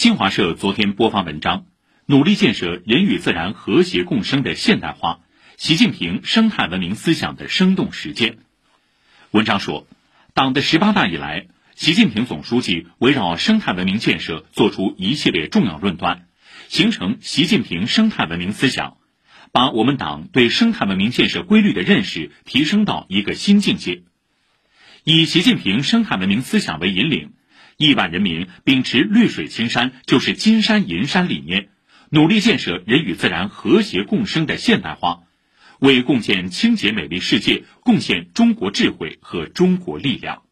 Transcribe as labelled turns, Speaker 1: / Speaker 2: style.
Speaker 1: 新华社昨天播发文章，努力建设人与自然和谐共生的现代化，习近平生态文明思想的生动实践。文章说，党的十八大以来，习近平总书记围绕生态文明建设作出一系列重要论断，形成习近平生态文明思想，把我们党对生态文明建设规律的认识提升到一个新境界。以习近平生态文明思想为引领。亿万人民秉持“绿水青山就是金山银山”理念，努力建设人与自然和谐共生的现代化，为共建清洁美丽世界贡献中国智慧和中国力量。